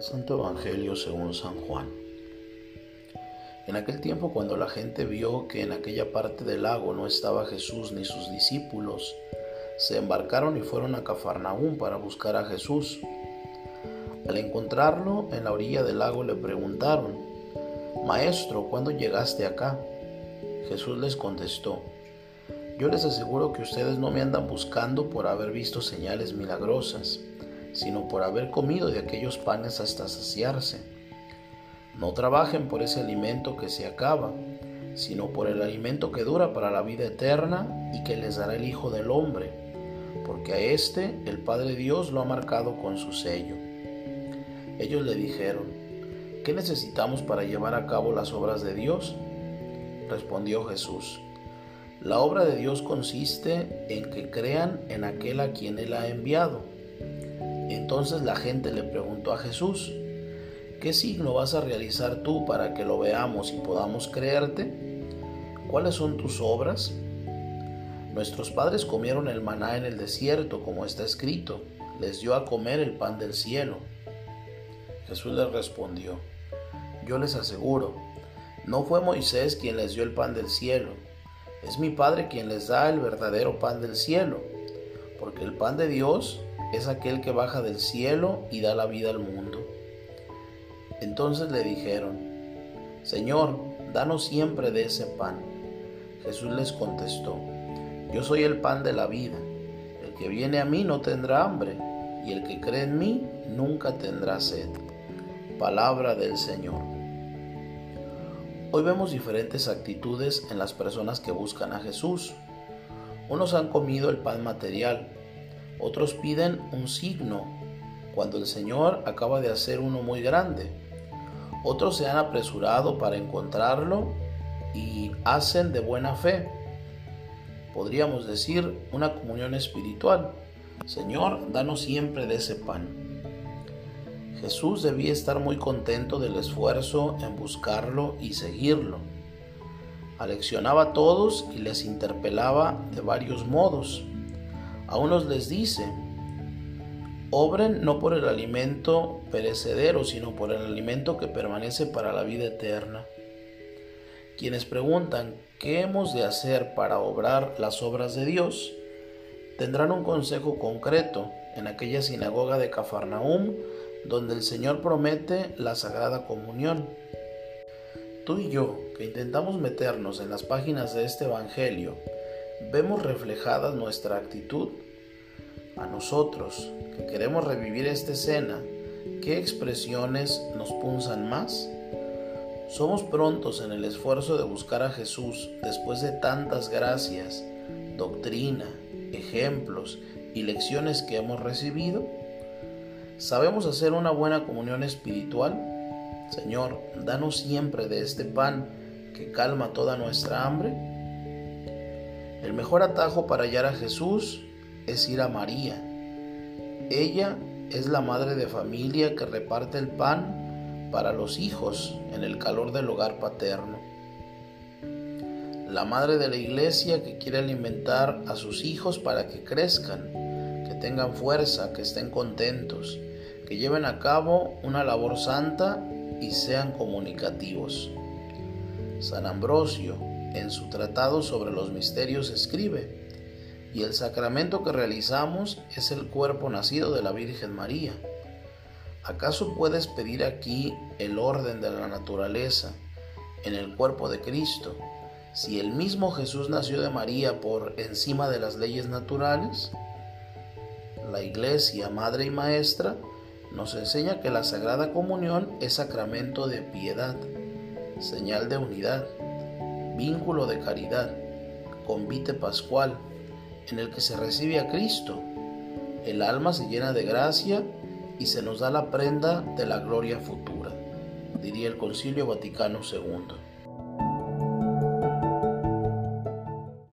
Santo Evangelio según San Juan. En aquel tiempo cuando la gente vio que en aquella parte del lago no estaba Jesús ni sus discípulos, se embarcaron y fueron a Cafarnaúm para buscar a Jesús. Al encontrarlo en la orilla del lago le preguntaron, Maestro, ¿cuándo llegaste acá? Jesús les contestó, Yo les aseguro que ustedes no me andan buscando por haber visto señales milagrosas sino por haber comido de aquellos panes hasta saciarse. No trabajen por ese alimento que se acaba, sino por el alimento que dura para la vida eterna y que les dará el Hijo del Hombre, porque a éste el Padre Dios lo ha marcado con su sello. Ellos le dijeron, ¿qué necesitamos para llevar a cabo las obras de Dios? Respondió Jesús, la obra de Dios consiste en que crean en aquel a quien Él ha enviado. Entonces la gente le preguntó a Jesús, ¿qué signo vas a realizar tú para que lo veamos y podamos creerte? ¿Cuáles son tus obras? Nuestros padres comieron el maná en el desierto, como está escrito, les dio a comer el pan del cielo. Jesús les respondió, yo les aseguro, no fue Moisés quien les dio el pan del cielo, es mi Padre quien les da el verdadero pan del cielo, porque el pan de Dios es aquel que baja del cielo y da la vida al mundo. Entonces le dijeron, Señor, danos siempre de ese pan. Jesús les contestó, Yo soy el pan de la vida. El que viene a mí no tendrá hambre, y el que cree en mí nunca tendrá sed. Palabra del Señor. Hoy vemos diferentes actitudes en las personas que buscan a Jesús. Unos han comido el pan material, otros piden un signo cuando el Señor acaba de hacer uno muy grande. Otros se han apresurado para encontrarlo y hacen de buena fe. Podríamos decir una comunión espiritual. Señor, danos siempre de ese pan. Jesús debía estar muy contento del esfuerzo en buscarlo y seguirlo. Aleccionaba a todos y les interpelaba de varios modos. A unos les dice, obren no por el alimento perecedero, sino por el alimento que permanece para la vida eterna. Quienes preguntan, ¿qué hemos de hacer para obrar las obras de Dios? Tendrán un consejo concreto en aquella sinagoga de Cafarnaum, donde el Señor promete la Sagrada Comunión. Tú y yo, que intentamos meternos en las páginas de este Evangelio, vemos reflejada nuestra actitud. A nosotros, que queremos revivir esta escena, ¿qué expresiones nos punzan más? Somos prontos en el esfuerzo de buscar a Jesús después de tantas gracias, doctrina, ejemplos y lecciones que hemos recibido. ¿Sabemos hacer una buena comunión espiritual? Señor, danos siempre de este pan que calma toda nuestra hambre. El mejor atajo para hallar a Jesús es ir a María. Ella es la madre de familia que reparte el pan para los hijos en el calor del hogar paterno. La madre de la iglesia que quiere alimentar a sus hijos para que crezcan, que tengan fuerza, que estén contentos, que lleven a cabo una labor santa y sean comunicativos. San Ambrosio, en su tratado sobre los misterios escribe, y el sacramento que realizamos es el cuerpo nacido de la Virgen María. ¿Acaso puedes pedir aquí el orden de la naturaleza en el cuerpo de Cristo si el mismo Jesús nació de María por encima de las leyes naturales? La Iglesia, Madre y Maestra, nos enseña que la Sagrada Comunión es sacramento de piedad, señal de unidad vínculo de caridad, convite pascual, en el que se recibe a Cristo. El alma se llena de gracia y se nos da la prenda de la gloria futura, diría el Concilio Vaticano II.